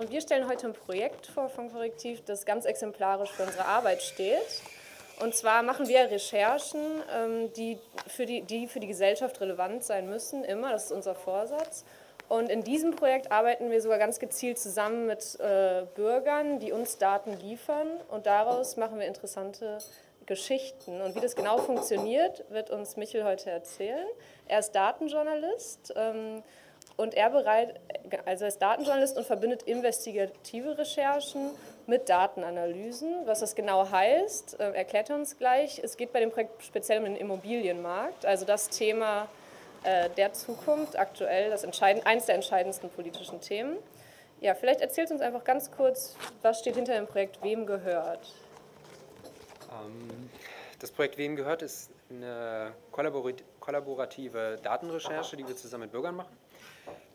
Und wir stellen heute ein Projekt vor von Korrektiv, das ganz exemplarisch für unsere Arbeit steht. Und zwar machen wir Recherchen, ähm, die für die, die für die Gesellschaft relevant sein müssen, immer, das ist unser Vorsatz. Und in diesem Projekt arbeiten wir sogar ganz gezielt zusammen mit äh, Bürgern, die uns Daten liefern. Und daraus machen wir interessante Geschichten. Und wie das genau funktioniert, wird uns Michel heute erzählen. Er ist Datenjournalist. Und er bereit, also ist Datenjournalist und verbindet investigative Recherchen mit Datenanalysen. Was das genau heißt, äh, erklärt er uns gleich. Es geht bei dem Projekt speziell um den Immobilienmarkt, also das Thema äh, der Zukunft, aktuell das entscheidend, eines der entscheidendsten politischen Themen. Ja, vielleicht erzählt uns einfach ganz kurz, was steht hinter dem Projekt Wem gehört? Ähm, das Projekt Wem gehört ist eine kollaborative Datenrecherche, die wir zusammen mit Bürgern machen.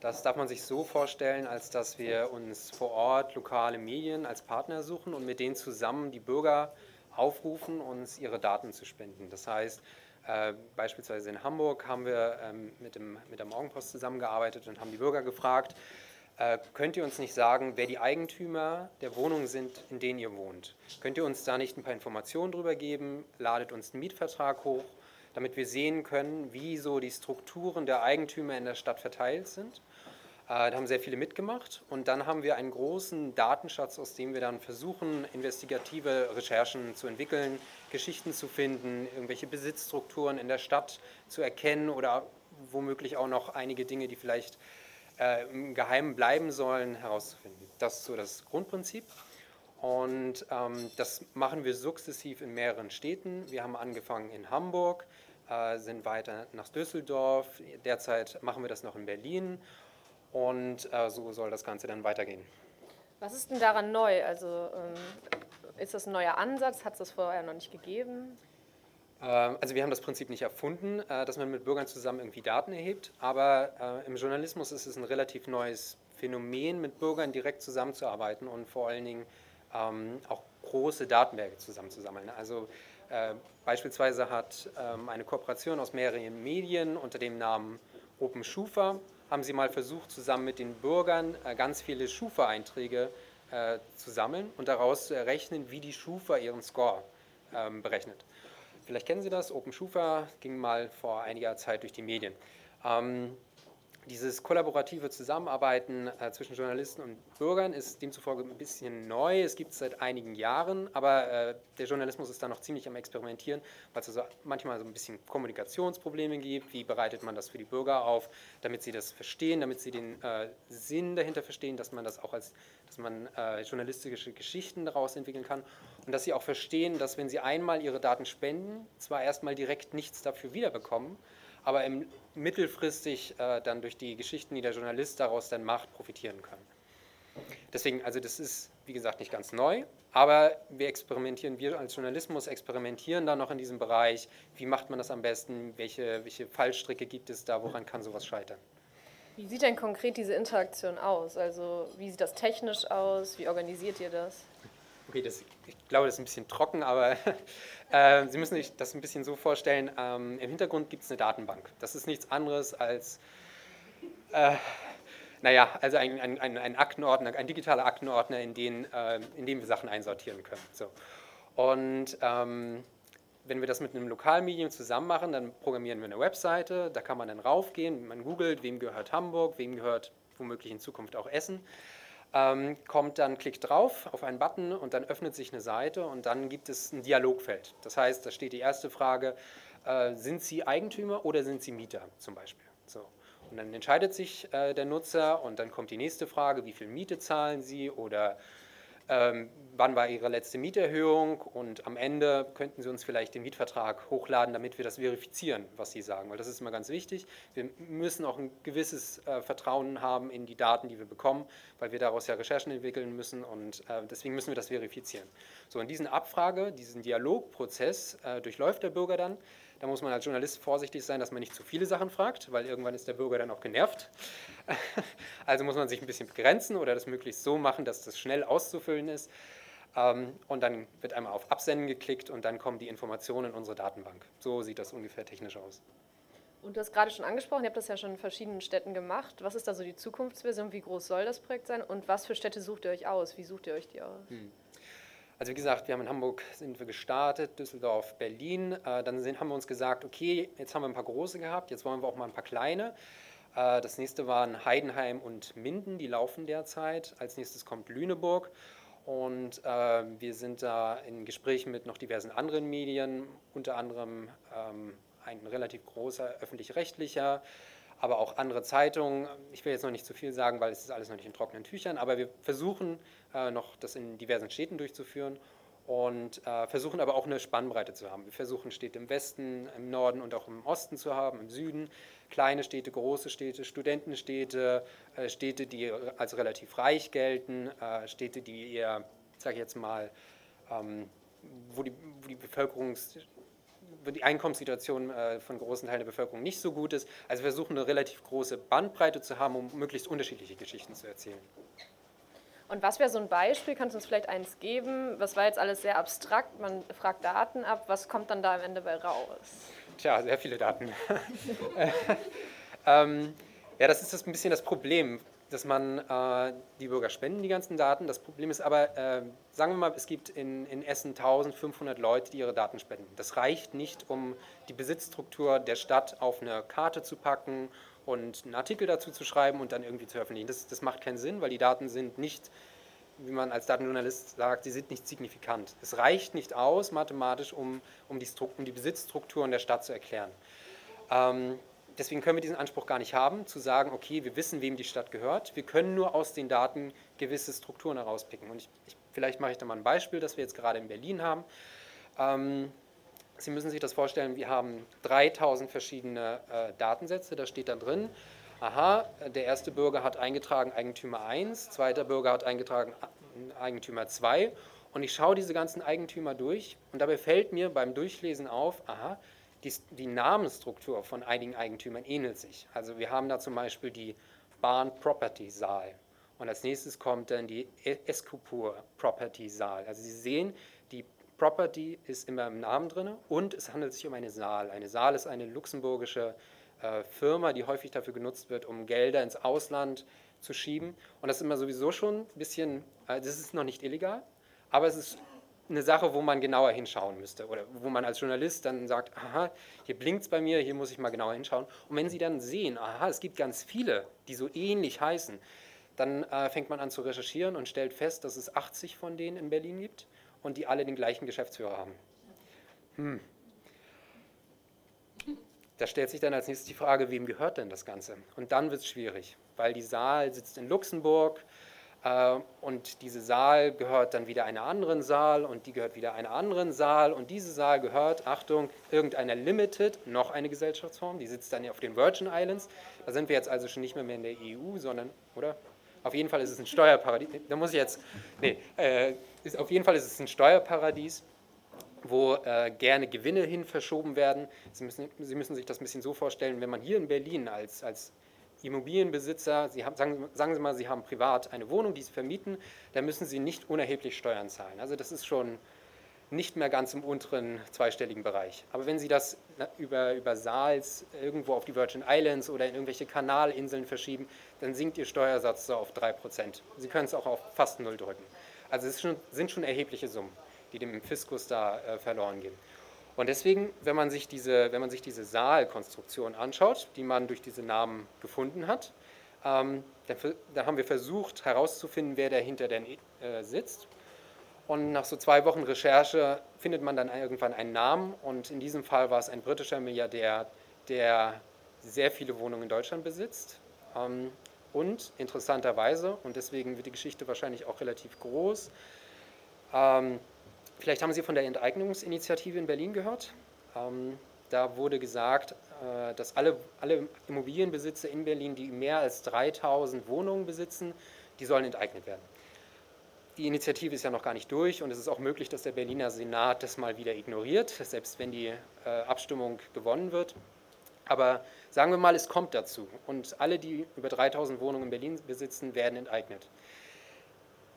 Das darf man sich so vorstellen, als dass wir uns vor Ort lokale Medien als Partner suchen und mit denen zusammen die Bürger aufrufen, uns ihre Daten zu spenden. Das heißt, äh, beispielsweise in Hamburg haben wir ähm, mit, dem, mit der Morgenpost zusammengearbeitet und haben die Bürger gefragt, äh, könnt ihr uns nicht sagen, wer die Eigentümer der Wohnungen sind, in denen ihr wohnt? Könnt ihr uns da nicht ein paar Informationen drüber geben? Ladet uns einen Mietvertrag hoch, damit wir sehen können, wie so die Strukturen der Eigentümer in der Stadt verteilt sind. Äh, da haben sehr viele mitgemacht und dann haben wir einen großen Datenschatz, aus dem wir dann versuchen, investigative Recherchen zu entwickeln, Geschichten zu finden, irgendwelche Besitzstrukturen in der Stadt zu erkennen oder womöglich auch noch einige Dinge, die vielleicht äh, im Geheimen bleiben sollen, herauszufinden. Das ist so das Grundprinzip. Und ähm, das machen wir sukzessiv in mehreren Städten. Wir haben angefangen in Hamburg, äh, sind weiter nach Düsseldorf. Derzeit machen wir das noch in Berlin und äh, so soll das Ganze dann weitergehen. Was ist denn daran neu? Also ähm, ist das ein neuer Ansatz? Hat es das vorher noch nicht gegeben? Ähm, also wir haben das Prinzip nicht erfunden, äh, dass man mit Bürgern zusammen irgendwie Daten erhebt, aber äh, im Journalismus ist es ein relativ neues Phänomen, mit Bürgern direkt zusammenzuarbeiten und vor allen Dingen ähm, auch große Datenwerke zusammenzusammeln. Also äh, beispielsweise hat ähm, eine Kooperation aus mehreren Medien unter dem Namen Open Schufa haben sie mal versucht, zusammen mit den Bürgern äh, ganz viele Schufa-Einträge äh, zu sammeln und daraus zu errechnen, wie die Schufa ihren Score ähm, berechnet. Vielleicht kennen Sie das, Open Schufa ging mal vor einiger Zeit durch die Medien. Dieses kollaborative Zusammenarbeiten äh, zwischen Journalisten und Bürgern ist demzufolge ein bisschen neu. Es gibt es seit einigen Jahren, aber äh, der Journalismus ist da noch ziemlich am Experimentieren, weil es also manchmal so ein bisschen Kommunikationsprobleme gibt. Wie bereitet man das für die Bürger auf, damit sie das verstehen, damit sie den äh, Sinn dahinter verstehen, dass man das auch als, dass man äh, journalistische Geschichten daraus entwickeln kann und dass sie auch verstehen, dass wenn sie einmal ihre Daten spenden, zwar erstmal direkt nichts dafür wiederbekommen, aber im, mittelfristig äh, dann durch die Geschichten, die der Journalist daraus dann macht, profitieren kann. Deswegen, also das ist, wie gesagt, nicht ganz neu, aber wir experimentieren, wir als Journalismus experimentieren da noch in diesem Bereich, wie macht man das am besten, welche, welche Fallstricke gibt es da, woran kann sowas scheitern. Wie sieht denn konkret diese Interaktion aus? Also wie sieht das technisch aus? Wie organisiert ihr das? Okay, das, ich glaube, das ist ein bisschen trocken, aber äh, Sie müssen sich das ein bisschen so vorstellen. Ähm, Im Hintergrund gibt es eine Datenbank. Das ist nichts anderes als, äh, naja, also ein, ein, ein, ein, Aktenordner, ein digitaler Aktenordner, in, den, äh, in dem wir Sachen einsortieren können. So. Und ähm, wenn wir das mit einem Lokalmedium zusammen machen, dann programmieren wir eine Webseite, da kann man dann raufgehen, man googelt, wem gehört Hamburg, wem gehört womöglich in Zukunft auch Essen ähm, kommt dann, klickt drauf auf einen Button und dann öffnet sich eine Seite und dann gibt es ein Dialogfeld. Das heißt, da steht die erste Frage, äh, sind Sie Eigentümer oder sind Sie Mieter zum Beispiel? So. Und dann entscheidet sich äh, der Nutzer und dann kommt die nächste Frage, wie viel Miete zahlen Sie oder ähm, wann war Ihre letzte Mieterhöhung und am Ende könnten Sie uns vielleicht den Mietvertrag hochladen, damit wir das verifizieren, was Sie sagen, weil das ist immer ganz wichtig. Wir müssen auch ein gewisses äh, Vertrauen haben in die Daten, die wir bekommen, weil wir daraus ja Recherchen entwickeln müssen und äh, deswegen müssen wir das verifizieren. So, in diesen Abfrage, diesen Dialogprozess äh, durchläuft der Bürger dann. Da muss man als Journalist vorsichtig sein, dass man nicht zu viele Sachen fragt, weil irgendwann ist der Bürger dann auch genervt. Also muss man sich ein bisschen begrenzen oder das möglichst so machen, dass das schnell auszufüllen ist. Ähm, und dann wird einmal auf Absenden geklickt und dann kommen die Informationen in unsere Datenbank. So sieht das ungefähr technisch aus. Und du hast gerade schon angesprochen, ihr habt das ja schon in verschiedenen Städten gemacht. Was ist da so die Zukunftsvision? Wie groß soll das Projekt sein? Und was für Städte sucht ihr euch aus? Wie sucht ihr euch die aus? Hm. Also wie gesagt, wir haben in Hamburg sind wir gestartet, Düsseldorf, Berlin. Äh, dann sind, haben wir uns gesagt, okay, jetzt haben wir ein paar große gehabt, jetzt wollen wir auch mal ein paar kleine. Äh, das nächste waren Heidenheim und Minden, die laufen derzeit. Als nächstes kommt Lüneburg. Und äh, wir sind da in Gesprächen mit noch diversen anderen Medien, unter anderem ähm, ein relativ großer öffentlich-rechtlicher, aber auch andere Zeitungen. Ich will jetzt noch nicht zu viel sagen, weil es ist alles noch nicht in trockenen Tüchern, aber wir versuchen äh, noch das in diversen Städten durchzuführen und äh, versuchen aber auch eine Spannbreite zu haben. Wir versuchen Städte im Westen, im Norden und auch im Osten zu haben, im Süden, kleine Städte, große Städte, Studentenstädte, äh, Städte, die als relativ reich gelten, äh, Städte, die eher, sage ich jetzt mal, ähm, wo, die, wo die Bevölkerungs die Einkommenssituation äh, von großen Teilen der Bevölkerung nicht so gut ist. Also wir versuchen eine relativ große Bandbreite zu haben, um möglichst unterschiedliche Geschichten zu erzählen. Und was wäre so ein Beispiel? Kannst du uns vielleicht eins geben? Was war jetzt alles sehr abstrakt? Man fragt Daten ab. Was kommt dann da am Ende bei raus? Tja, sehr viele Daten. ähm, ja, das ist das ein bisschen das Problem dass man äh, die Bürger spenden, die ganzen Daten. Das Problem ist aber, äh, sagen wir mal, es gibt in, in Essen 1500 Leute, die ihre Daten spenden. Das reicht nicht, um die Besitzstruktur der Stadt auf eine Karte zu packen und einen Artikel dazu zu schreiben und dann irgendwie zu veröffentlichen. Das, das macht keinen Sinn, weil die Daten sind nicht, wie man als Datenjournalist sagt, sie sind nicht signifikant. Es reicht nicht aus mathematisch, um, um, die, um die Besitzstrukturen der Stadt zu erklären. Ähm, deswegen können wir diesen Anspruch gar nicht haben, zu sagen, okay, wir wissen, wem die Stadt gehört. Wir können nur aus den Daten gewisse Strukturen herauspicken. Und ich, ich, vielleicht mache ich da mal ein Beispiel, das wir jetzt gerade in Berlin haben. Ähm, Sie müssen sich das vorstellen, wir haben 3000 verschiedene äh, Datensätze, da steht dann drin, aha, der erste Bürger hat eingetragen Eigentümer 1, zweiter Bürger hat eingetragen Eigentümer 2 und ich schaue diese ganzen Eigentümer durch und dabei fällt mir beim Durchlesen auf, aha, die, die Namensstruktur von einigen Eigentümern ähnelt sich. Also wir haben da zum Beispiel die Bahn Property Saal und als nächstes kommt dann die Escupur Property Saal. Also Sie sehen, die Property ist immer im Namen drin und es handelt sich um eine Saal. Eine Saal ist eine luxemburgische äh, Firma, die häufig dafür genutzt wird, um Gelder ins Ausland zu schieben. Und das ist immer sowieso schon ein bisschen, äh, das ist noch nicht illegal, aber es ist eine Sache, wo man genauer hinschauen müsste oder wo man als Journalist dann sagt, aha, hier blinkt es bei mir, hier muss ich mal genauer hinschauen. Und wenn Sie dann sehen, aha, es gibt ganz viele, die so ähnlich heißen, dann äh, fängt man an zu recherchieren und stellt fest, dass es 80 von denen in Berlin gibt und die alle den gleichen Geschäftsführer haben. Hm. Da stellt sich dann als nächstes die Frage, wem gehört denn das Ganze? Und dann wird es schwierig, weil die Saal sitzt in Luxemburg, und diese Saal gehört dann wieder einer anderen Saal und die gehört wieder einer anderen Saal und diese Saal gehört, Achtung, irgendeiner Limited, noch eine Gesellschaftsform, die sitzt dann auf den Virgin Islands. Da sind wir jetzt also schon nicht mehr, mehr in der EU, sondern, oder? Auf jeden Fall ist es ein Steuerparadies. Da muss ich jetzt, nee, äh, ist, auf jeden Fall ist es ein Steuerparadies, wo äh, gerne Gewinne hin verschoben werden. Sie müssen, Sie müssen sich das ein bisschen so vorstellen, wenn man hier in Berlin als, als Immobilienbesitzer, Sie haben, sagen, sagen, Sie mal, Sie haben privat eine Wohnung, die Sie vermieten, da müssen Sie nicht unerheblich Steuern zahlen. Also das ist schon nicht mehr ganz im unteren zweistelligen Bereich. Aber wenn Sie das über, über Saals irgendwo auf die Virgin Islands oder in irgendwelche Kanalinseln verschieben, dann sinkt Ihr Steuersatz so auf 3%. Sie können es auch auf fast null drücken. Also es schon, sind schon erhebliche Summen, die dem Fiskus da äh, verloren gehen. Und deswegen, wenn man sich diese, wenn man sich diese Saalkonstruktion anschaut, die man durch diese Namen gefunden hat, ähm, dann, dann, haben wir versucht herauszufinden, wer dahinter denn äh, sitzt. Und nach so zwei Wochen Recherche findet man dann irgendwann einen Namen. Und in diesem Fall war es ein britischer Milliardär, der sehr viele Wohnungen in Deutschland besitzt. Ähm, und interessanterweise, und deswegen wird die Geschichte wahrscheinlich auch relativ groß, ähm, Vielleicht haben Sie von der Enteignungsinitiative in Berlin gehört. Ähm, da wurde gesagt, äh, dass alle, alle Immobilienbesitzer in Berlin, die mehr als 3000 Wohnungen besitzen, die sollen enteignet werden. Die Initiative ist ja noch gar nicht durch und es ist auch möglich, dass der Berliner Senat das mal wieder ignoriert, selbst wenn die äh, Abstimmung gewonnen wird. Aber sagen wir mal, es kommt dazu und alle, die über 3000 Wohnungen in Berlin besitzen, werden enteignet.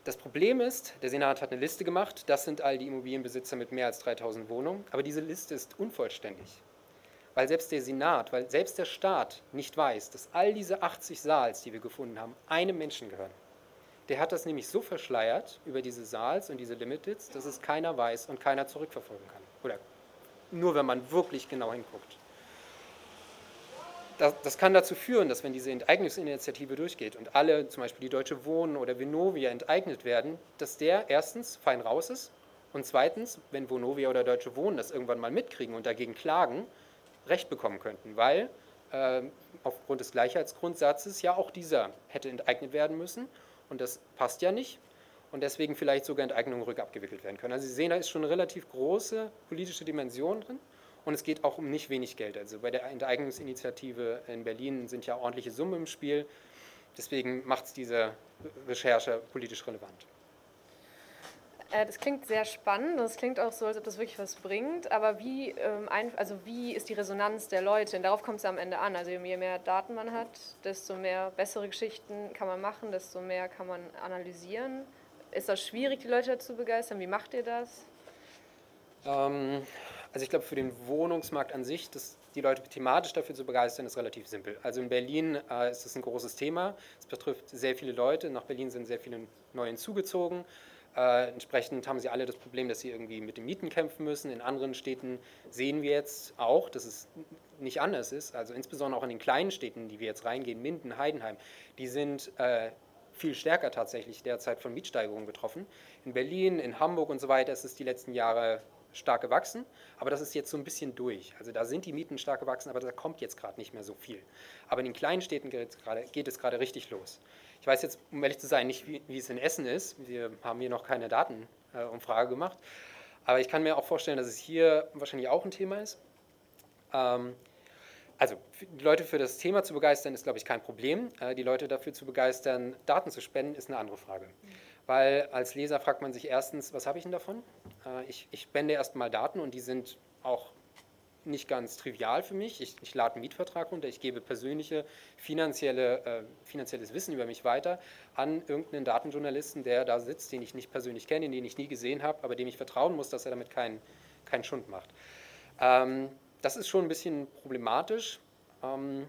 Das Problem ist, der Senat hat eine Liste gemacht, das sind all die Immobilienbesitzer mit mehr als 3000 Wohnungen, aber diese Liste ist unvollständig. weil selbst der Senat, weil selbst der Staat nicht weiß, dass all diese 80 Saals, die wir gefunden haben, einem Menschen gehören. Der hat das nämlich so verschleiert über diese Saals und diese Limiteds, dass es keiner weiß und keiner zurückverfolgen kann. Oder nur wenn man wirklich genau hinguckt. Das, das, kann dazu führen, dass wenn diese Enteignungsinitiative durchgeht und alle, zum Beispiel die Deutsche Wohnen oder Vonovia, enteignet werden, dass der erstens fein raus ist und zweitens, wenn Vonovia oder Deutsche Wohnen das irgendwann mal mitkriegen und dagegen klagen, Recht bekommen könnten, weil äh, aufgrund des Gleichheitsgrundsatzes ja auch dieser hätte enteignet werden müssen und das passt ja nicht und deswegen vielleicht sogar Enteignungen rückabgewickelt werden können. Also Sie sehen, da ist schon eine relativ große politische Dimension drin und es geht auch um nicht wenig Geld. Also bei der Enteignungsinitiative in Berlin sind ja ordentliche Summen im Spiel, deswegen macht es diese Recherche politisch relevant. Äh, das klingt sehr spannend, das klingt auch so, als ob das wirklich was bringt, aber wie, ähm, also wie ist die Resonanz der Leute? Und darauf kommt es am Ende an. Also je mehr Daten man hat, desto mehr bessere Geschichten kann man machen, desto mehr kann man analysieren. Ist das schwierig, die Leute dazu begeistern? Wie macht ihr das? Ähm, also ich glaube, für den Wohnungsmarkt an sich, das, die Leute thematisch dafür zu begeistern, ist relativ simpel. Also in Berlin äh, ist das ein großes Thema. Es betrifft sehr viele Leute. Nach Berlin sind sehr viele neue hinzugezogen. Äh, entsprechend haben sie alle das Problem, dass sie irgendwie mit den Mieten kämpfen müssen. In anderen Städten sehen wir jetzt auch, dass es nicht anders ist. Also insbesondere auch in den kleinen Städten, die wir jetzt reingehen, Minden, Heidenheim, die sind äh, viel stärker tatsächlich derzeit von Mietsteigerungen betroffen. In Berlin, in Hamburg und so weiter ist es die letzten Jahre stark gewachsen, aber das ist jetzt so ein bisschen durch. Also da sind die Mieten stark gewachsen, aber da kommt jetzt gerade nicht mehr so viel. Aber in den kleinen Städten geht es gerade richtig los. Ich weiß jetzt, um ehrlich zu sein, nicht, wie, wie es in Essen ist. Wir haben hier noch keine Datenumfrage äh, gemacht. Aber ich kann mir auch vorstellen, dass es hier wahrscheinlich auch ein Thema ist. Ähm, also, die Leute für das Thema zu begeistern, ist, glaube ich, kein Problem. Äh, die Leute dafür zu begeistern, Daten zu spenden, ist eine andere Frage. Weil als Leser fragt man sich erstens, was habe ich denn davon? Äh, ich, ich spende erstmal Daten und die sind auch nicht ganz trivial für mich. Ich, ich lade einen Mietvertrag runter, ich gebe persönliche finanzielle, äh, finanzielles Wissen über mich weiter an irgendeinen Datenjournalisten, der da sitzt, den ich nicht persönlich kenne, den ich nie gesehen habe, aber dem ich vertrauen muss, dass er damit keinen kein Schund macht. Ähm, das ist schon ein bisschen problematisch. Ähm,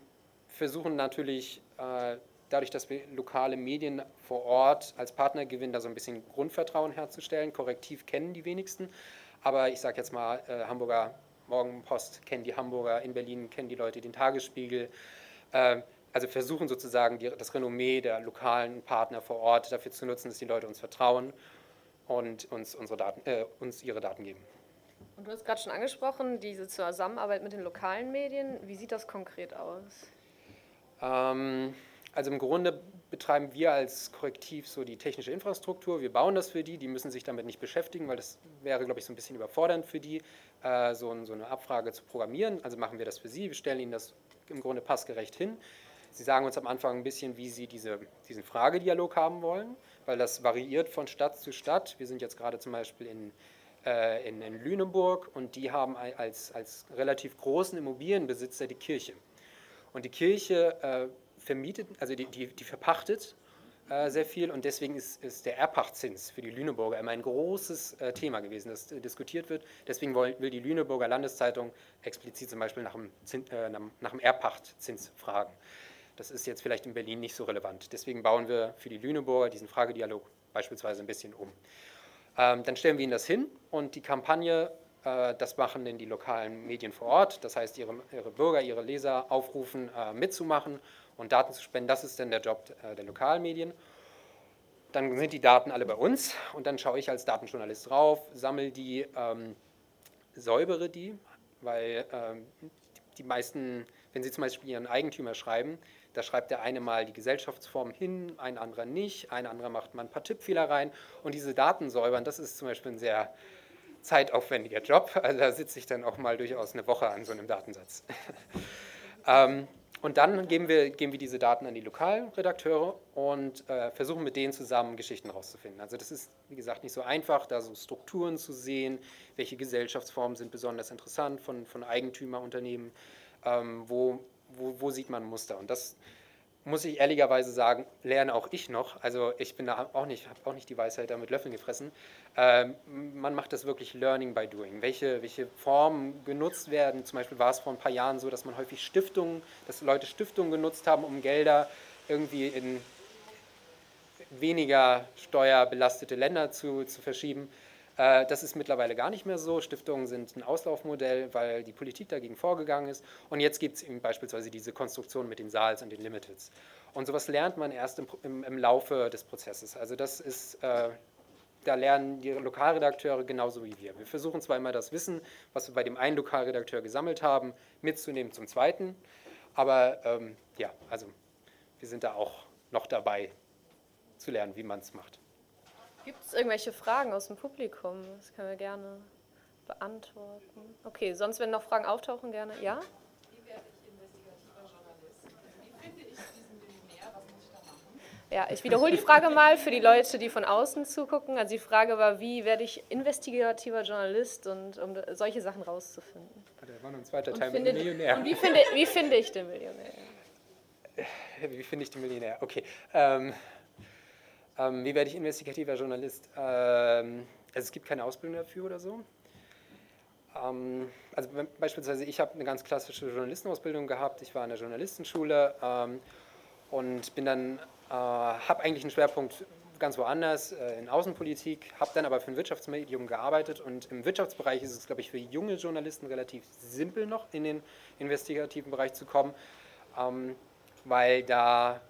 versuchen natürlich, äh, dadurch, dass wir lokale Medien vor Ort als Partner gewinnen, da so ein bisschen Grundvertrauen herzustellen. Korrektiv kennen die wenigsten. Aber ich sage jetzt mal, äh, Hamburger Morgenpost kennen die Hamburger, in Berlin kennen die Leute den Tagesspiegel. Ähm, also versuchen sozusagen das Renommee der lokalen Partner vor Ort dafür zu nutzen, dass die Leute uns vertrauen und uns, unsere Daten, äh, uns ihre Daten geben. Und du hast gerade schon angesprochen, diese Zusammenarbeit mit den lokalen Medien. Wie sieht das konkret aus? Ähm, also im Grunde betreiben wir als Korrektiv so die technische Infrastruktur. Wir bauen das für die, die müssen sich damit nicht beschäftigen, weil das wäre, glaube ich, so ein bisschen überfordernd für die, äh, so, so, eine Abfrage zu programmieren. Also machen wir das für sie, wir stellen ihnen das im Grunde passgerecht hin. Sie sagen uns am Anfang ein bisschen, wie Sie diese, diesen Fragedialog haben wollen, weil das variiert von Stadt zu Stadt. Wir sind jetzt gerade zum Beispiel in, äh, in, in Lüneburg und die haben als, als relativ großen Immobilienbesitzer die Kirche. Und die Kirche äh, vermietet, also die, die, die verpachtet äh, sehr viel und deswegen ist, ist der Erbpachtzins für die Lüneburger immer ein großes äh, Thema gewesen, das äh, diskutiert wird. Deswegen will, will, die Lüneburger Landeszeitung explizit zum Beispiel nach dem, Zin, äh, nach dem Erbpachtzins fragen. Das ist jetzt vielleicht in Berlin nicht so relevant. Deswegen bauen wir für die Lüneburger diesen Fragedialog beispielsweise ein bisschen um. Ähm, dann stellen wir ihnen das hin und die Kampagne äh, das machen denn die lokalen Medien vor Ort. Das heißt, ihre, ihre Bürger, ihre Leser aufrufen, äh, mitzumachen und Daten zu spenden. Das ist dann der Job äh, der Lokalmedien. Dann sind die Daten alle bei uns und dann schaue ich als Datenjournalist drauf, sammle die, ähm, säubere die, weil ähm, die meisten, wenn sie zum Beispiel ihren Eigentümer schreiben, da schreibt der eine mal die Gesellschaftsform hin, ein anderer nicht, ein anderer macht mal ein paar Tippfehler rein und diese Daten säubern, das ist zum Beispiel ein sehr zeitaufwendiger Job. Also da sitze ich dann auch mal durchaus eine Woche an so einem Datensatz. ähm, und dann geben wir, geben wir diese Daten an die Lokalredakteure und äh, versuchen mit denen zusammen Geschichten rauszufinden. Also das ist, wie gesagt, nicht so einfach, da so Strukturen zu sehen, welche Gesellschaftsformen sind besonders interessant von, von Eigentümerunternehmen, ähm, wo, wo, wo sieht man Muster. Und das muss ich ehrlicherweise sagen, lerne auch ich noch. Also ich bin da auch nicht, habe auch nicht die Weisheit da mit Löffeln gefressen. Ähm, man macht das wirklich Learning by Doing. Welche, welche Formen genutzt werden? Zum Beispiel war es vor ein paar Jahren so, dass man häufig Stiftungen, dass Leute Stiftungen genutzt haben, um Gelder irgendwie in weniger steuerbelastete Länder zu, zu verschieben. Äh, das ist mittlerweile gar nicht mehr so. Stiftungen sind ein Auslaufmodell, weil die Politik dagegen vorgegangen ist. Und jetzt gibt es eben beispielsweise diese Konstruktion mit den Saals und den Limiteds. Und sowas lernt man erst im, im, im Laufe des Prozesses. Also das ist, äh, da lernen die Lokalredakteure genauso wie wir. Wir versuchen zwar immer das Wissen, was wir bei dem einen Lokalredakteur gesammelt haben, mitzunehmen zum zweiten. Aber ähm, ja, also wir sind da auch noch dabei zu lernen, wie man es macht. Gibt es irgendwelche Fragen aus dem Publikum? Das können wir gerne beantworten. Okay, sonst, wenn noch Fragen auftauchen, gerne. Ja? Wie werde ich investigativer Journalist? Wie finde ich diesen Millionär? Was muss ich da machen? Ja, ich wiederhole die Frage mal für die Leute, die von außen zugucken. Also die Frage war, wie werde ich investigativer Journalist und um solche Sachen rauszufinden. Der war noch ein zweiter Teil mit dem Millionär. Und wie finde, wie finde ich den Millionär? Wie finde ich den Millionär? Okay. Ähm, ähm, wie werde ich investigativer Journalist? Ähm, also es gibt keine Ausbildung dafür oder so. Ähm, also beispielsweise, ich habe eine ganz klassische Journalistenausbildung gehabt. Ich war in der Journalistenschule ähm, und bin dann, äh, habe eigentlich einen Schwerpunkt ganz woanders, äh, in Außenpolitik, habe dann aber für ein Wirtschaftsmedium gearbeitet und im Wirtschaftsbereich ist es, glaube ich, für junge Journalisten relativ simpel noch in den investigativen Bereich zu kommen, ähm, weil da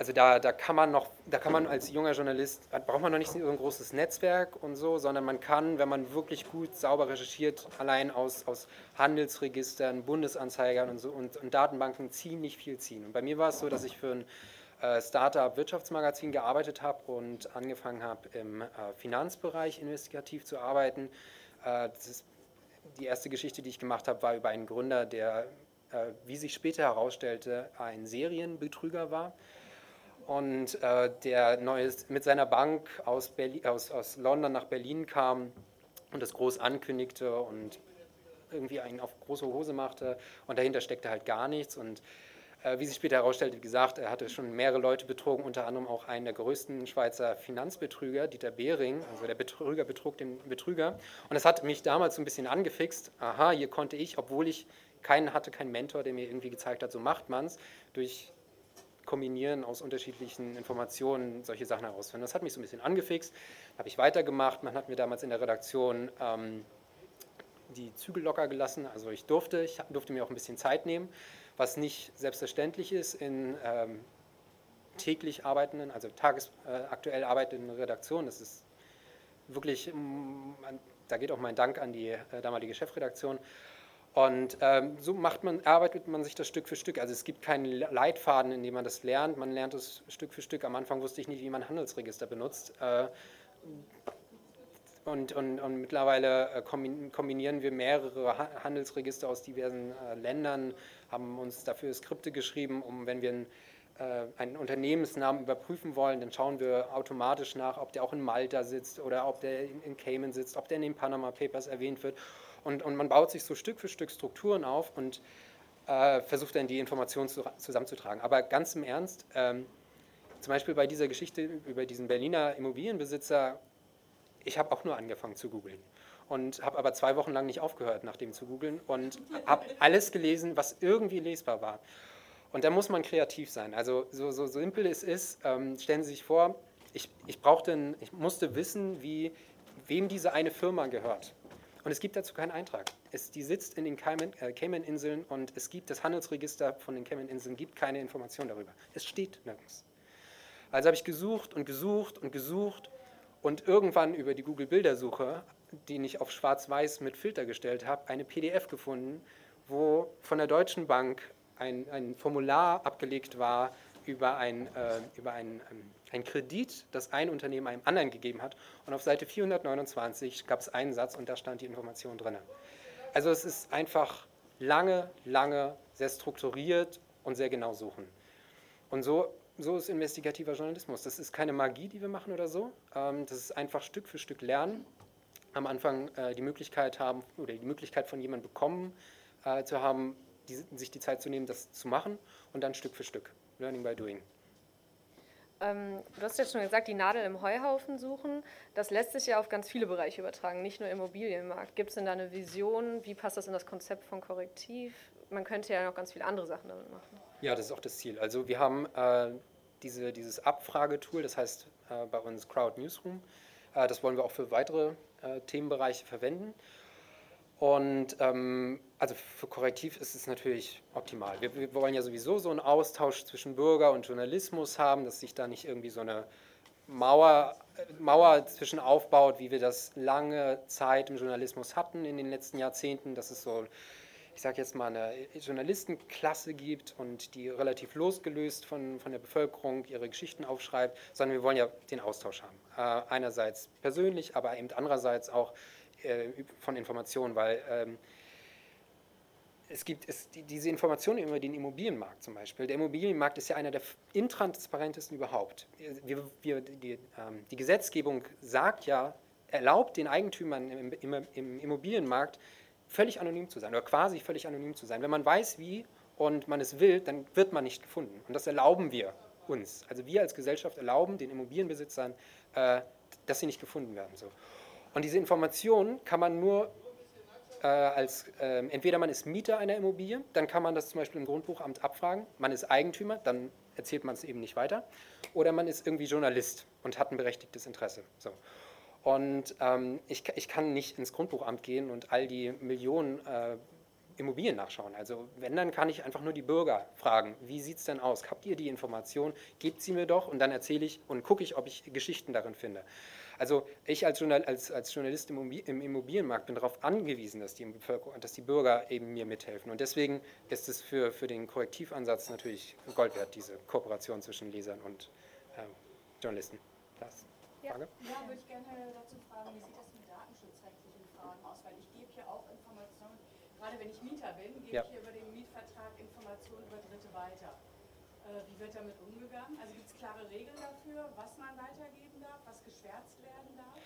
also da, da kann man noch, da kann man als junger Journalist, braucht man noch nicht so ein großes Netzwerk und so, sondern man kann, wenn man wirklich gut sauber recherchiert, allein aus, aus Handelsregistern, Bundesanzeigern und so und, und Datenbanken ziemlich viel ziehen. Und bei mir war es so, dass ich für ein äh, Startup-Wirtschaftsmagazin gearbeitet habe und angefangen habe, im äh, Finanzbereich investigativ zu arbeiten. Äh, ist die erste Geschichte, die ich gemacht habe, war über einen Gründer, der, äh, wie sich später herausstellte, ein Serienbetrüger war und äh, der neues, mit seiner Bank aus, Berlin, aus, aus London nach Berlin kam und das groß ankündigte und irgendwie einen auf große Hose machte. Und dahinter steckte halt gar nichts. Und äh, wie sich später herausstellte, wie gesagt, er hatte schon mehrere Leute betrogen, unter anderem auch einen der größten Schweizer Finanzbetrüger, Dieter Behring, also der Betrüger betrug den Betrüger. Und das hat mich damals so ein bisschen angefixt, aha, hier konnte ich, obwohl ich keinen hatte, keinen Mentor, der mir irgendwie gezeigt hat, so macht man es, durch Kombinieren aus unterschiedlichen Informationen solche Sachen herausfinden. Das hat mich so ein bisschen angefixt, habe ich weitergemacht. Man hat mir damals in der Redaktion ähm, die Zügel locker gelassen, also ich durfte, ich durfte mir auch ein bisschen Zeit nehmen, was nicht selbstverständlich ist in ähm, täglich arbeitenden, also tagesaktuell äh, arbeitenden Redaktionen. Das ist wirklich, mm, da geht auch mein Dank an die äh, damalige Chefredaktion. Und ähm, so macht man, arbeitet man sich das Stück für Stück. Also es gibt keinen Leitfaden, in dem man das lernt. Man lernt es Stück für Stück. Am Anfang wusste ich nicht, wie man Handelsregister benutzt. Äh, und, und, und, mittlerweile äh, kombinieren wir mehrere Handelsregister aus diversen äh, Ländern, haben uns dafür Skripte geschrieben, um, wenn wir einen, äh, einen Unternehmensnamen überprüfen wollen, dann schauen wir automatisch nach, ob der auch in Malta sitzt oder ob der in Cayman sitzt, ob der in den Panama Papers erwähnt wird. Und, und man baut sich so Stück für Stück Strukturen auf und äh, versucht dann die Informationen zu, zusammenzutragen. Aber ganz im Ernst, ähm, zum Beispiel bei dieser Geschichte über diesen Berliner Immobilienbesitzer, ich habe auch nur angefangen zu googeln und habe aber zwei Wochen lang nicht aufgehört, nach dem zu googeln und habe alles gelesen, was irgendwie lesbar war. Und da muss man kreativ sein. Also so, so simpel es ist, ähm, stellen Sie sich vor, ich, ich, brauchte, ich musste wissen, wie, wem diese eine Firma gehört. Und es gibt dazu keinen Eintrag. Es, die sitzt in den äh, Cayman-Inseln und es gibt das Handelsregister von den Cayman-Inseln, gibt keine Information darüber. Es steht nirgends. Also habe ich gesucht und gesucht und gesucht und irgendwann über die Google-Bildersuche, die ich auf schwarz-weiß mit Filter gestellt habe, eine PDF gefunden, wo von der Deutschen Bank ein, ein Formular abgelegt war über ein, äh, über ein ähm, ein Kredit, das ein Unternehmen einem anderen gegeben hat. Und auf Seite 429 gab es einen Satz und da stand die Information drin. Also es ist einfach lange, lange, sehr strukturiert und sehr genau suchen. Und so, so ist investigativer Journalismus. Das ist keine Magie, die wir machen oder so. Ähm, das ist einfach Stück für Stück lernen. Am Anfang äh, die Möglichkeit haben oder die Möglichkeit von jemandem bekommen äh, zu haben, die, sich die Zeit zu nehmen, das zu machen und dann Stück für Stück. Learning by Doing. Ähm, du hast jetzt schon gesagt, die Nadel im Heuhaufen suchen. Das lässt sich ja auf ganz viele Bereiche übertragen, nicht nur Immobilienmarkt. Gibt es denn da eine Vision? Wie passt das in das Konzept von Korrektiv? Man könnte ja noch ganz viele andere Sachen damit machen. Ja, das ist auch das Ziel. Also wir haben äh, diese, dieses Abfragetool, das heißt äh, bei uns Crowd Newsroom. Äh, das wollen wir auch für weitere äh, Themenbereiche verwenden. Und ähm, also für Korrektiv ist es natürlich optimal. Wir, wir, wollen ja sowieso so einen Austausch zwischen Bürger und Journalismus haben, dass sich da nicht irgendwie so eine Mauer, Mauer zwischen aufbaut, wie wir das lange Zeit im Journalismus hatten in den letzten Jahrzehnten, dass es so, ich sage jetzt mal, eine Journalistenklasse gibt und die relativ losgelöst von, von der Bevölkerung ihre Geschichten aufschreibt, sondern wir wollen ja den Austausch haben. Äh, einerseits persönlich, aber eben andererseits auch äh, von Informationen, weil ähm, es gibt es, die, diese Informationen über den Immobilienmarkt zum Beispiel. Der Immobilienmarkt ist ja einer der intransparentesten überhaupt. Wir, wir, die, ähm, die, Gesetzgebung sagt ja, erlaubt den Eigentümern im, im, im, Immobilienmarkt völlig anonym zu sein oder quasi völlig anonym zu sein. Wenn man weiß, wie und man es will, dann wird man nicht gefunden. Und das erlauben wir uns. Also wir als Gesellschaft erlauben den Immobilienbesitzern, äh, dass sie nicht gefunden werden. So. Und diese Informationen kann man nur äh, als, äh, entweder man ist Mieter einer Immobilie, dann kann man das zum Beispiel im Grundbuchamt abfragen, man ist Eigentümer, dann erzählt man es eben nicht weiter, oder man ist irgendwie Journalist und hat ein berechtigtes Interesse. So. Und ähm, ich, ich kann nicht ins Grundbuchamt gehen und all die Millionen äh, Immobilien nachschauen. Also wenn, dann kann ich einfach nur die Bürger fragen, wie sieht es denn aus? Habt ihr die Information? Gebt sie mir doch und dann erzähle ich und gucke ich, ob ich Geschichten darin finde. Also ich als, Journal, als, als Journalist im Immobilienmarkt bin darauf angewiesen, dass die, Bevölkerung, dass die Bürger eben mir mithelfen. Und deswegen ist es für, für den Korrektivansatz natürlich Gold wert, diese Kooperation zwischen Lesern und äh, Journalisten. Das. Frage? Ja, ja würde ich gerne dazu fragen, wie sieht das mit datenschutzrechtlichen Fragen aus? Weil ich gebe hier auch Informationen, gerade wenn ich Mieter bin, gebe ja. ich hier über den Mietvertrag Informationen über Dritte weiter. Äh, wie wird damit umgegangen? Also gibt es klare Regeln dafür, was man weitergeben darf, was geschwärzt werden darf?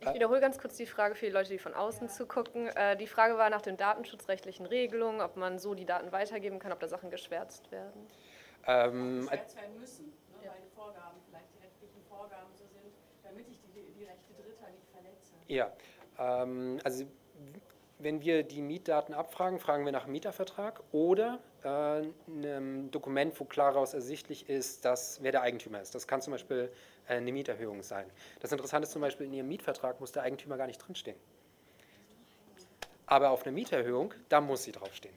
Ich wiederhole ganz kurz die Frage für die Leute, die von außen ja. zugucken. Äh, die Frage war nach den datenschutzrechtlichen Regelungen, ob man so die Daten weitergeben kann, ob da Sachen geschwärzt werden. Ähm, geschwärzt werden müssen, ne, ja. weil die Vorgaben, vielleicht die rechtlichen Vorgaben so sind, damit ich die, die Rechte Dritter nicht verletze. Ja, ähm, also wenn wir die Mietdaten abfragen, fragen wir nach Mietervertrag oder äh, einem Dokument, wo klar daraus ersichtlich ist, dass, wer der Eigentümer ist. Das kann zum Beispiel äh, eine Mieterhöhung sein. Das Interessante ist zum Beispiel, in Ihrem Mietvertrag muss der Eigentümer gar nicht drinstehen. Aber auf eine Mieterhöhung, da muss sie draufstehen.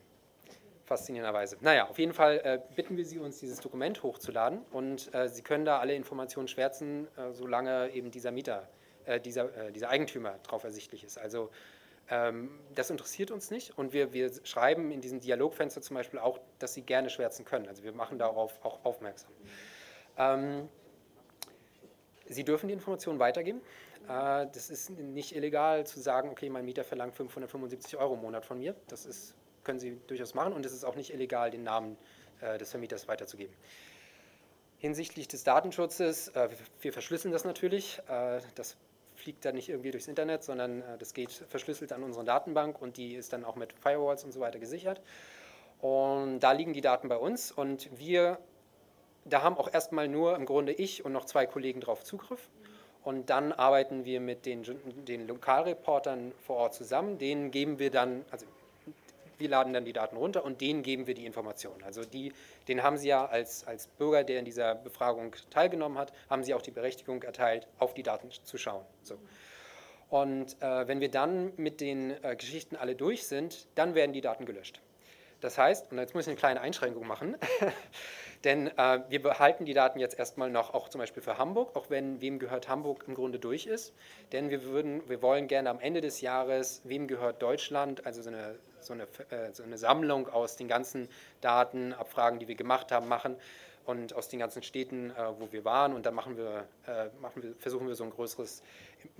Faszinierenderweise. Naja, auf jeden Fall äh, bitten wir Sie, uns dieses Dokument hochzuladen und äh, Sie können da alle Informationen schwärzen, äh, solange eben dieser Mieter, äh, dieser, dieser Eigentümer drauf ersichtlich ist. Also das interessiert uns nicht und wir, wir schreiben in diesem Dialogfenster zum Beispiel auch, dass sie gerne schwärzen können. Also wir machen darauf auch aufmerksam. Ähm, sie dürfen die Informationen weitergeben. Äh, das ist nicht illegal zu sagen, okay, mein Mieter verlangt 575 Euro im Monat von mir. Das ist, können Sie durchaus machen und es ist auch nicht illegal, den Namen äh, des Vermieters weiterzugeben. Hinsichtlich des Datenschutzes, äh, wir verschlüsseln das natürlich. Äh, das fliegt dann nicht irgendwie durchs Internet, sondern äh, das geht verschlüsselt an unsere Datenbank und die ist dann auch mit Firewalls und so weiter gesichert. Und da liegen die Daten bei uns und wir, da haben auch erstmal nur im Grunde ich und noch zwei Kollegen drauf Zugriff. Und dann arbeiten wir mit den, den Lokalreportern vor Ort zusammen. Denen geben wir dann, also wir laden dann die Daten runter und denen geben wir die Informationen. Also die, den haben sie ja als, als Bürger, der in dieser Befragung teilgenommen hat, haben sie auch die Berechtigung erteilt, auf die Daten zu schauen. So. Und äh, wenn wir dann mit den äh, Geschichten alle durch sind, dann werden die Daten gelöscht. Das heißt, und jetzt muss ich eine kleine Einschränkung machen, denn äh, wir behalten die Daten jetzt erstmal noch, auch zum Beispiel für Hamburg, auch wenn wem gehört Hamburg im Grunde durch ist. Denn wir, würden, wir wollen gerne am Ende des Jahres, wem gehört Deutschland, also so eine so eine, äh, so eine Sammlung aus den ganzen Daten, Abfragen, die wir gemacht haben, machen und aus den ganzen Städten, äh, wo wir waren. Und dann machen wir, äh, machen wir, versuchen wir so ein größeres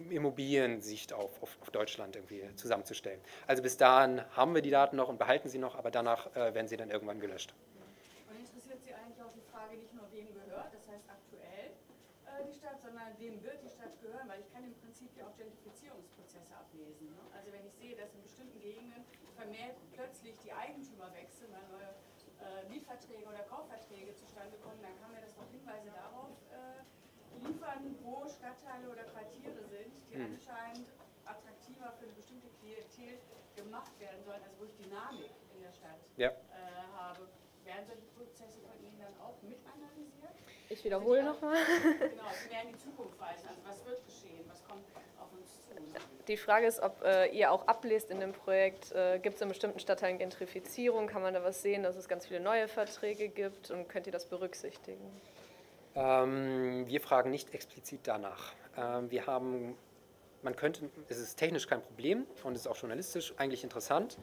Immobiliensicht auf, auf, auf, Deutschland irgendwie zusammenzustellen. Also bis dahin haben wir die Daten noch und behalten sie noch, aber danach werden sie dann irgendwann gelöscht. Und interessiert Sie eigentlich auch die Frage nicht nur, wem gehört, das heißt aktuell die Stadt, sondern wem wird die Stadt gehören? Weil ich kann im Prinzip ja auch Gentrifizierungsprozesse ablesen. Ne? Also wenn ich sehe, dass in bestimmten Gegenden vermehrt plötzlich die Eigentümer wechseln, weil neue äh, Mietverträge oder Kaufverträge zustande kommen, dann kann mir das noch Hinweise darauf äh, liefern, wo Stadtteile oder Quartiere sind, die mhm. anscheinend attraktiver für eine bestimmte Klientel gemacht werden sollen, also wo ich Dynamik in der Stadt ja. äh, habe. Werden solche Prozesse von Ihnen dann auch mit analysiert? Ich wiederhole nochmal. Genau, Sie werden die Zukunft weisen. Also was wird geschehen? Was kommt? Die Frage ist, ob äh, ihr auch ablest in dem Projekt, äh, gibt es in bestimmten Stadtteilen Gentrifizierung? Kann man da was sehen, dass es ganz viele neue Verträge gibt? Und könnt ihr das berücksichtigen? Ähm, wir fragen nicht explizit danach. Ähm, wir haben, man könnte, es ist technisch kein Problem und ist auch journalistisch eigentlich interessant.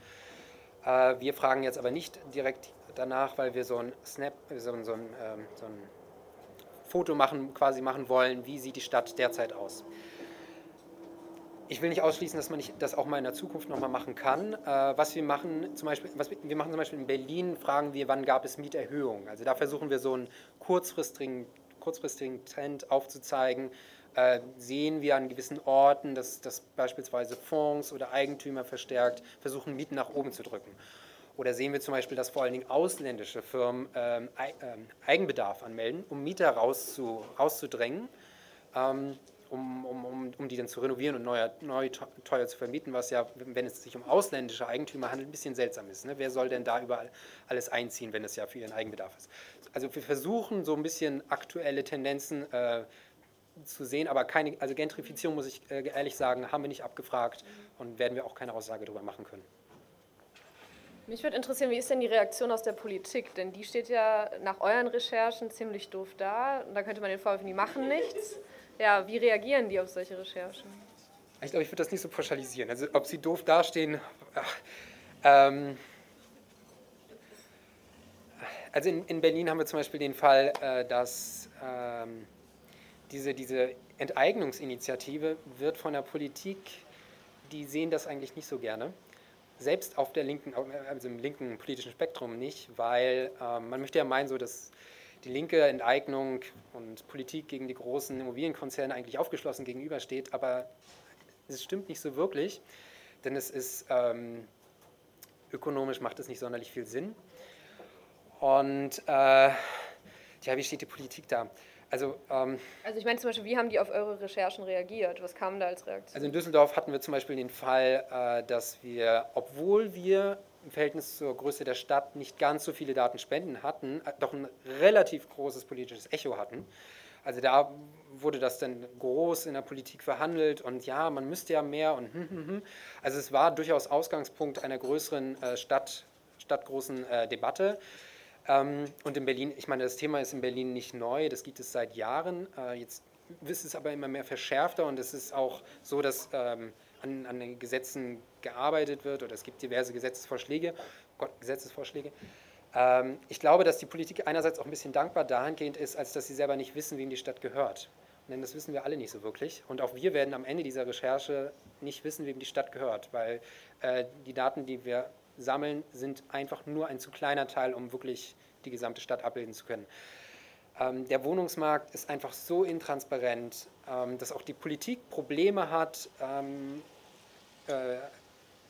Äh, wir fragen jetzt aber nicht direkt danach, weil wir so ein Snap, so so ein, ähm, so ein Foto machen, quasi machen wollen, wie sieht die Stadt derzeit aus. Ich will nicht ausschließen, dass man nicht das auch mal in der Zukunft nochmal machen kann. Äh, was wir machen, zum Beispiel, was wir, wir machen zum Beispiel in Berlin, fragen wir, wann gab es Mieterhöhungen. Also da versuchen wir so einen kurzfristigen, kurzfristigen Trend aufzuzeigen. Äh, sehen wir an gewissen Orten, dass, dass beispielsweise Fonds oder Eigentümer verstärkt versuchen, Mieten nach oben zu drücken. Oder sehen wir zum Beispiel, dass vor allen Dingen ausländische Firmen ähm, ähm, Eigenbedarf anmelden, um Mieter rauszu, rauszudrängen, ähm, um, um, um, um die dann zu renovieren und neu, neu teuer zu vermieten, was ja, wenn es sich um ausländische Eigentümer handelt, ein bisschen seltsam ist. Ne? Wer soll denn da überall alles einziehen, wenn es ja für ihren Eigenbedarf ist? Also wir versuchen so ein bisschen aktuelle Tendenzen äh, zu sehen, aber keine, also Gentrifizierung, muss ich äh, ehrlich sagen, haben wir nicht abgefragt und werden wir auch keine Aussage darüber machen können. Mich würde interessieren, wie ist denn die Reaktion aus der Politik? Denn die steht ja nach euren Recherchen ziemlich doof da. Und da könnte man den Vorwurf, die machen nichts. Ja, wie reagieren die auf solche Recherchen? Ich glaube, ich würde das nicht so pauschalisieren. Also, ob sie doof dastehen. Ach, ähm, also, in, in, Berlin haben wir zum Beispiel den Fall, äh, dass ähm, diese, diese Enteignungsinitiative wird von der Politik, die sehen das eigentlich nicht so gerne selbst auf der linken, also im linken politischen Spektrum nicht, weil ähm, man möchte ja meinen, so dass die linke Enteignung und Politik gegen die großen Immobilienkonzerne eigentlich aufgeschlossen gegenübersteht, aber es stimmt nicht so wirklich, denn es ist ähm, ökonomisch macht es nicht sonderlich viel Sinn. Und äh, ja, wie steht die Politik da? Also, ähm, also ich meine zum Beispiel, wie haben die auf eure Recherchen reagiert? Was kam da als Reaktion? Also in Düsseldorf hatten wir zum Beispiel den Fall, äh, dass wir, obwohl wir im Verhältnis zur Größe der Stadt nicht ganz so viele Datenspenden hatten, äh, doch ein relativ großes politisches Echo hatten. Also da wurde das dann groß in der Politik verhandelt und ja, man müsste ja mehr und hm, hm, hm. also es war durchaus Ausgangspunkt einer größeren äh, Stadt, stadtgroßen äh, Debatte. Ähm, und in Berlin, ich meine, das Thema ist in Berlin nicht neu, das gibt es seit Jahren. Jetzt ist es aber immer mehr verschärfter und es ist auch so, dass ähm, an, an, den Gesetzen gearbeitet wird oder es gibt diverse Gesetzesvorschläge. Gesetzesvorschläge. Ähm, ich glaube, dass die Politik einerseits auch ein bisschen dankbar dahingehend ist, als dass sie selber nicht wissen, wem die Stadt gehört. Denn das wissen wir alle nicht so wirklich. Und auch wir werden am Ende dieser Recherche nicht wissen, wem die Stadt gehört, weil äh, die Daten, die wir sammeln, sind einfach nur ein zu kleiner Teil, um wirklich die gesamte Stadt abbilden zu können. Ähm, der Wohnungsmarkt ist einfach so intransparent, ähm, dass auch die Politik Probleme hat, ähm, äh,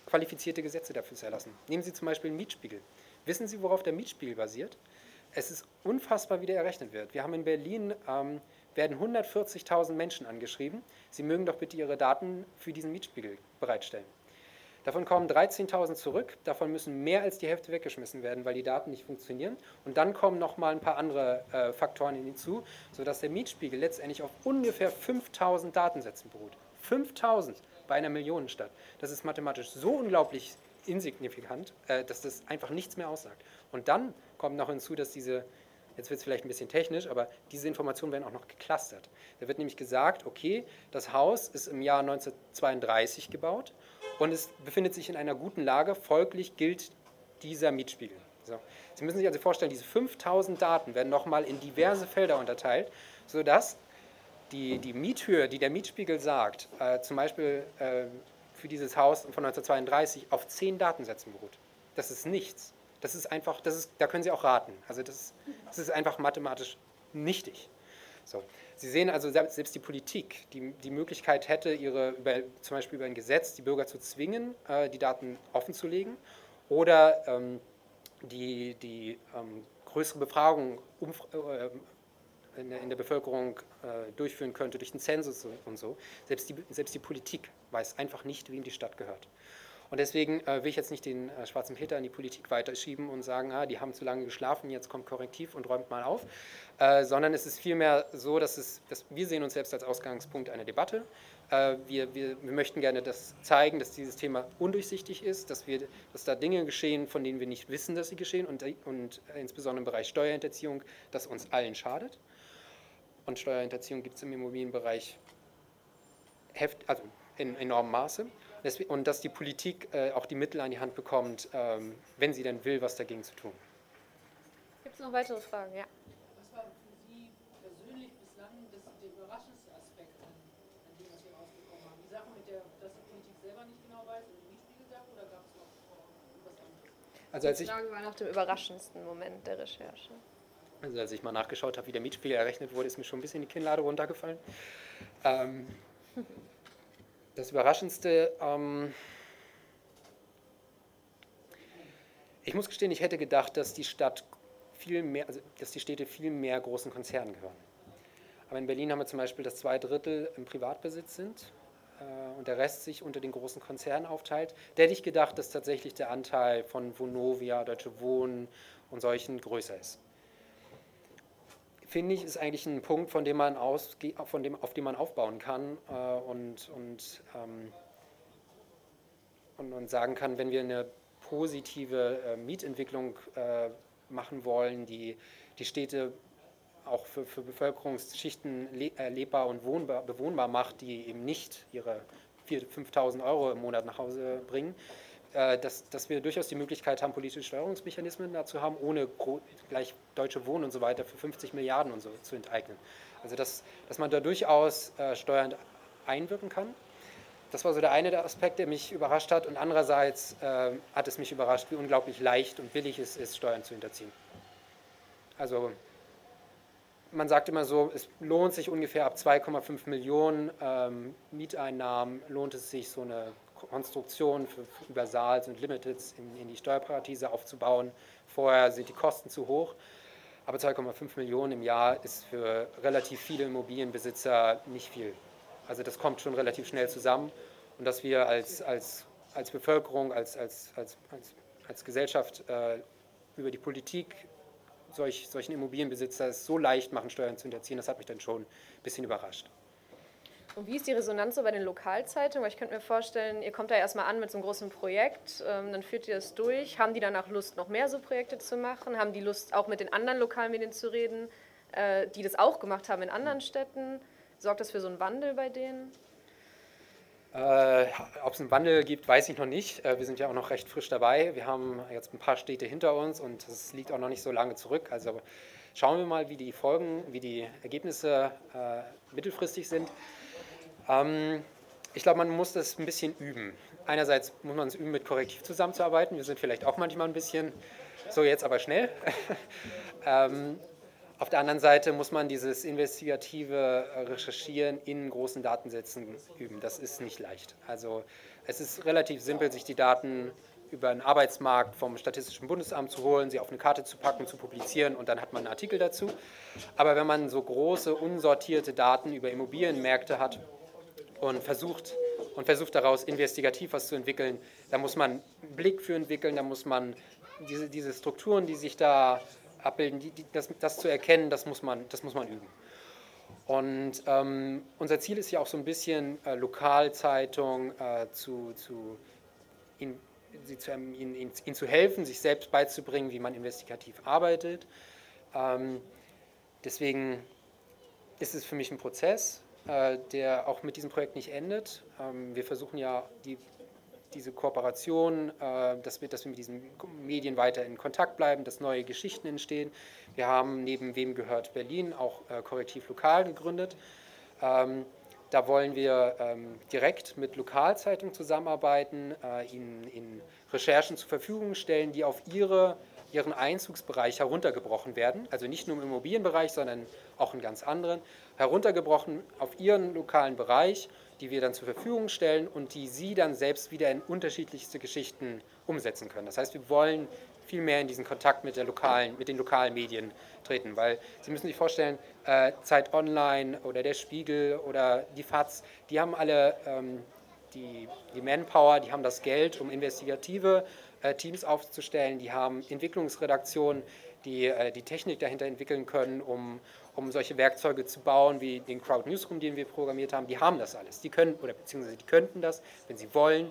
qualifizierte Gesetze dafür zu erlassen. Nehmen Sie zum Beispiel den Mietspiegel. Wissen Sie, worauf der Mietspiegel basiert? Es ist unfassbar, wie der errechnet wird. Wir haben in Berlin, ähm, werden 140.000 Menschen angeschrieben. Sie mögen doch bitte Ihre Daten für diesen Mietspiegel bereitstellen. Davon kommen 13.000 zurück, davon müssen mehr als die Hälfte weggeschmissen werden, weil die Daten nicht funktionieren. Und dann kommen noch mal ein paar andere äh, Faktoren hinzu, sodass der Mietspiegel letztendlich auf ungefähr 5.000 Datensätzen beruht. 5.000 bei einer Millionenstadt. Das ist mathematisch so unglaublich insignifikant, äh, dass das einfach nichts mehr aussagt. Und dann kommt noch hinzu, dass diese Jetzt wird es vielleicht ein bisschen technisch, aber diese Informationen werden auch noch geclustert. Da wird nämlich gesagt, okay, das Haus ist im Jahr 1932 gebaut und es befindet sich in einer guten Lage, folglich gilt dieser Mietspiegel. So. Sie müssen sich also vorstellen, diese 5000 Daten werden nochmal in diverse Felder unterteilt, sodass die, die Miethöhe, die der Mietspiegel sagt, äh, zum Beispiel äh, für dieses Haus von 1932 auf 10 Datensätzen beruht. Das ist nichts. Das ist einfach, das ist, da können Sie auch raten. Also das, das ist einfach mathematisch nichtig. So. Sie sehen also, selbst die Politik, die die Möglichkeit hätte, ihre, über, zum Beispiel über ein Gesetz die Bürger zu zwingen, äh, die Daten offenzulegen oder ähm, die, die ähm, größere Befragung äh, in, der, in der Bevölkerung äh, durchführen könnte durch den Zensus und so. Selbst die, selbst die Politik weiß einfach nicht, wem die Stadt gehört. Und deswegen äh, will ich jetzt nicht den äh, schwarzen Peter in die Politik weiterschieben und sagen, ah, die haben zu lange geschlafen, jetzt kommt Korrektiv und räumt mal auf, äh, sondern es ist vielmehr so, dass, es, dass wir sehen uns selbst als Ausgangspunkt einer Debatte. Äh, wir, wir, wir möchten gerne das zeigen, dass dieses Thema undurchsichtig ist, dass, wir, dass da Dinge geschehen, von denen wir nicht wissen, dass sie geschehen und, und insbesondere im Bereich Steuerhinterziehung, das uns allen schadet. Und Steuerhinterziehung gibt es im Immobilienbereich heft, also in enormem Maße und dass die Politik äh, auch die Mittel an die Hand bekommt, ähm, wenn sie denn will, was dagegen zu tun. Gibt es noch weitere Fragen? Ja. Was war für Sie persönlich bislang das, der überraschendste Aspekt an, an dem, was Sie rausbekommen haben? Die Sache mit der, dass die Politik selber nicht genau weiß und die Mietspiegel-Sache oder gab es noch was anderes? Also als die Frage war nach dem überraschendsten Moment der Recherche. Also als ich mal nachgeschaut habe, wie der Mietspiegel errechnet wurde, ist mir schon ein bisschen die Kinnlade runtergefallen. Ähm, das Überraschendste, ähm, ich muss gestehen, ich hätte gedacht, dass die Stadt viel mehr, also dass die Städte viel mehr großen Konzernen gehören. Aber in Berlin haben wir zum Beispiel, dass zwei Drittel im Privatbesitz sind äh, und der Rest sich unter den großen Konzernen aufteilt. Da hätte ich gedacht, dass tatsächlich der Anteil von Vonovia, Deutsche Wohnen und solchen größer ist finde ich, ist eigentlich ein Punkt, von dem man ausge von dem, auf dem man aufbauen kann äh, und, und, ähm, und, und, sagen kann, wenn wir eine positive äh, Mietentwicklung äh, machen wollen, die die Städte auch für, für Bevölkerungsschichten le äh, lebbar und wohnbar, bewohnbar macht, die eben nicht ihre 4.000, 5.000 Euro im Monat nach Hause bringen, dass, dass wir durchaus die Möglichkeit haben, politische Steuerungsmechanismen dazu haben, ohne gleich Deutsche Wohnen und so weiter für 50 Milliarden und so zu enteignen. Also dass, dass man da durchaus äh, steuernd einwirken kann. Das war so der eine der Aspekt, der mich überrascht hat. Und andererseits äh, hat es mich überrascht, wie unglaublich leicht und billig es ist, Steuern zu hinterziehen. Also man sagt immer so, es lohnt sich ungefähr ab 2,5 Millionen ähm, Mieteinnahmen, lohnt es sich, so eine Konstruktion für Universals und Limiteds in, in die Steuerparadiese aufzubauen. Vorher sind die Kosten zu hoch. Aber 2,5 Millionen im Jahr ist für relativ viele Immobilienbesitzer nicht viel. Also das kommt schon relativ schnell zusammen. Und dass wir als, als, als Bevölkerung, als, als, als, als, Gesellschaft äh, über die Politik solch, solchen Immobilienbesitzer es so leicht machen, Steuern zu hinterziehen, das hat mich dann schon ein bisschen überrascht. Und wie ist die Resonanz so bei den Lokalzeitungen? Weil ich könnte mir vorstellen, ihr kommt da erstmal an mit so einem großen Projekt, ähm, dann führt ihr das durch. Haben die danach Lust, noch mehr so Projekte zu machen? Haben die Lust, auch mit den anderen Lokalmedien zu reden, äh, die das auch gemacht haben in anderen Städten? Sorgt das für so einen Wandel bei denen? Äh, Ob es einen Wandel gibt, weiß ich noch nicht. Äh, wir sind ja auch noch recht frisch dabei. Wir haben jetzt ein paar Städte hinter uns und es liegt auch noch nicht so lange zurück. Also schauen wir mal, wie die Folgen, wie die Ergebnisse äh, mittelfristig sind. Ähm, ich glaube, man muss das ein bisschen üben. Einerseits muss man es üben, mit Korrektiv zusammenzuarbeiten. Wir sind vielleicht auch manchmal ein bisschen so jetzt aber schnell. ähm, auf der anderen Seite muss man dieses investigative Recherchieren in großen Datensätzen üben. Das ist nicht leicht. Also es ist relativ simpel, sich die Daten über einen Arbeitsmarkt vom Statistischen Bundesamt zu holen, sie auf eine Karte zu packen, zu publizieren und dann hat man einen Artikel dazu. Aber wenn man so große, unsortierte Daten über Immobilienmärkte hat, und versucht, und versucht daraus investigativ was zu entwickeln. Da muss man einen Blick für entwickeln, da muss man diese, diese Strukturen, die sich da abbilden, die, die, das, das, zu erkennen, das muss man, das muss man üben. Und ähm, unser Ziel ist ja auch so ein bisschen äh, Lokalzeitung äh, zu, zu, ihn, sie zu ihnen, ihnen, ihnen, zu helfen, sich selbst beizubringen, wie man investigativ arbeitet. Ähm, deswegen ist es für mich ein Prozess der auch mit diesem Projekt nicht endet. Ähm, wir versuchen ja die, diese Kooperation, äh, dass, wir, dass wir mit diesen Medien weiter in Kontakt bleiben, dass neue Geschichten entstehen. Wir haben neben Wem gehört Berlin auch äh, Korrektiv Lokal gegründet. Ähm, da wollen wir ähm, direkt mit Lokalzeitungen zusammenarbeiten, ihnen, ihnen Recherchen zur Verfügung stellen, die auf ihre ihren Einzugsbereich heruntergebrochen werden, also nicht nur im Immobilienbereich, sondern auch in ganz anderen, heruntergebrochen auf ihren lokalen Bereich, die wir dann zur Verfügung stellen und die sie dann selbst wieder in unterschiedlichste Geschichten umsetzen können. Das heißt, wir wollen viel mehr in diesen Kontakt mit, der lokalen, mit den lokalen Medien treten. Weil Sie müssen sich vorstellen, äh, Zeit Online oder der Spiegel oder die FAZ, die haben alle ähm, die, Manpower, die haben das Geld, um investigative Teams aufzustellen, die haben Entwicklungsredaktionen, die äh, die Technik dahinter entwickeln können, um, um solche Werkzeuge zu bauen, wie den Crowd Newsroom, den wir programmiert haben. Die haben das alles. Die können, oder beziehungsweise die könnten das, wenn sie wollen.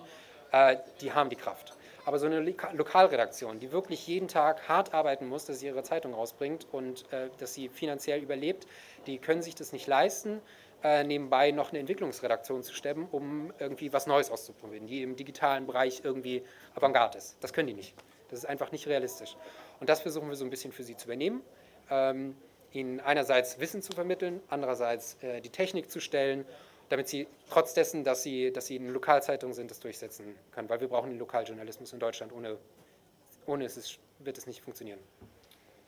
Äh, die haben die Kraft. Aber so eine Lokalredaktion, die wirklich jeden Tag hart arbeiten muss, dass sie ihre Zeitung rausbringt und äh, dass sie finanziell überlebt, die können sich das nicht leisten, äh, nebenbei noch eine Entwicklungsredaktion zu stemmen, um irgendwie was Neues auszuprobieren, die im digitalen Bereich irgendwie Avantgarde ist. Das können die nicht. Das ist einfach nicht realistisch. Und das versuchen wir so ein bisschen für sie zu übernehmen. Ähm, ihnen einerseits Wissen zu vermitteln, andererseits äh, die Technik zu stellen damit sie trotz dessen, dass sie, dass sie eine Lokalzeitung sind, das durchsetzen können. Weil wir brauchen den Lokaljournalismus in Deutschland. Ohne, ohne es wird es nicht funktionieren.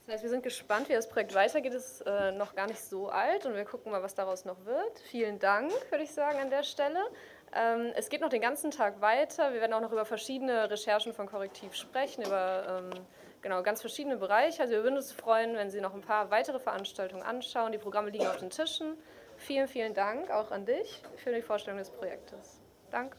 Das heißt, wir sind gespannt, wie das Projekt weitergeht. Es ist äh, noch gar nicht so alt und wir gucken mal, was daraus noch wird. Vielen Dank, würde ich sagen, an der Stelle. Ähm, es geht noch den ganzen Tag weiter. Wir werden auch noch über verschiedene Recherchen von Korrektiv sprechen, über ähm, genau, ganz verschiedene Bereiche. Also wir würden uns freuen, wenn Sie noch ein paar weitere Veranstaltungen anschauen. Die Programme liegen auf den Tischen. Vielen, vielen Dank auch an dich für die Vorstellung des Projektes. Danke.